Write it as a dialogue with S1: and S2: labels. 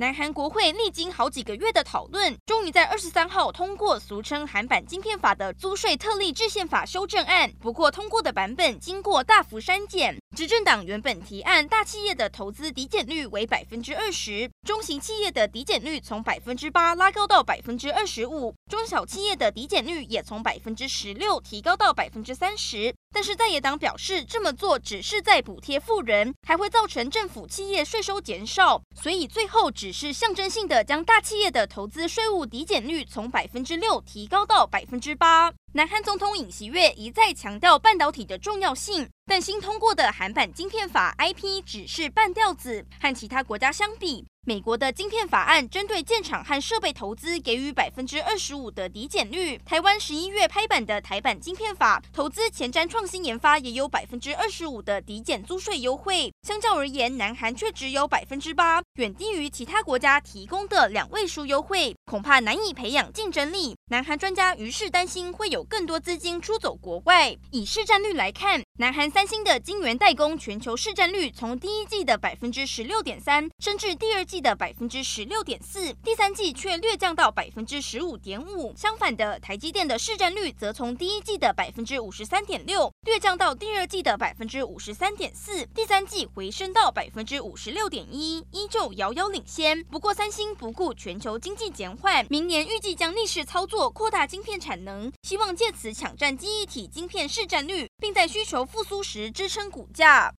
S1: 南韩国会历经好几个月的讨论，终于在二十三号通过俗称“韩版晶片法”的租税特例制宪法修正案。不过，通过的版本经过大幅删减。执政党原本提案，大企业的投资抵减率为百分之二十，中型企业的抵减率从百分之八拉高到百分之二十五，中小企业的抵减率也从百分之十六提高到百分之三十。但是在野党表示，这么做只是在补贴富人，还会造成政府企业税收减少，所以最后只是象征性的将大企业的投资税务抵减率从百分之六提高到百分之八。南韩总统尹锡悦一再强调半导体的重要性，但新通过的韩版晶片法 IP 只是半吊子，和其他国家相比。美国的晶片法案针对建厂和设备投资给予百分之二十五的抵减率。台湾十一月拍板的台版晶片法，投资前瞻创新研发也有百分之二十五的抵减租税优惠。相较而言，南韩却只有百分之八，远低于其他国家提供的两位数优惠，恐怕难以培养竞争力。南韩专家于是担心会有更多资金出走国外。以市占率来看，南韩三星的晶圆代工全球市占率从第一季的百分之十六点三升至第二季的百分之十六点四，第三季却略降到百分之十五点五。相反的，台积电的市占率则从第一季的百分之五十三点六略降到第二季的百分之五十三点四，第三季回升到百分之五十六点一，依旧遥遥领先。不过，三星不顾全球经济减缓，明年预计将逆势操作，扩大晶片产能，希望借此抢占记忆体晶片市占率，并在需求复苏时支撑股价。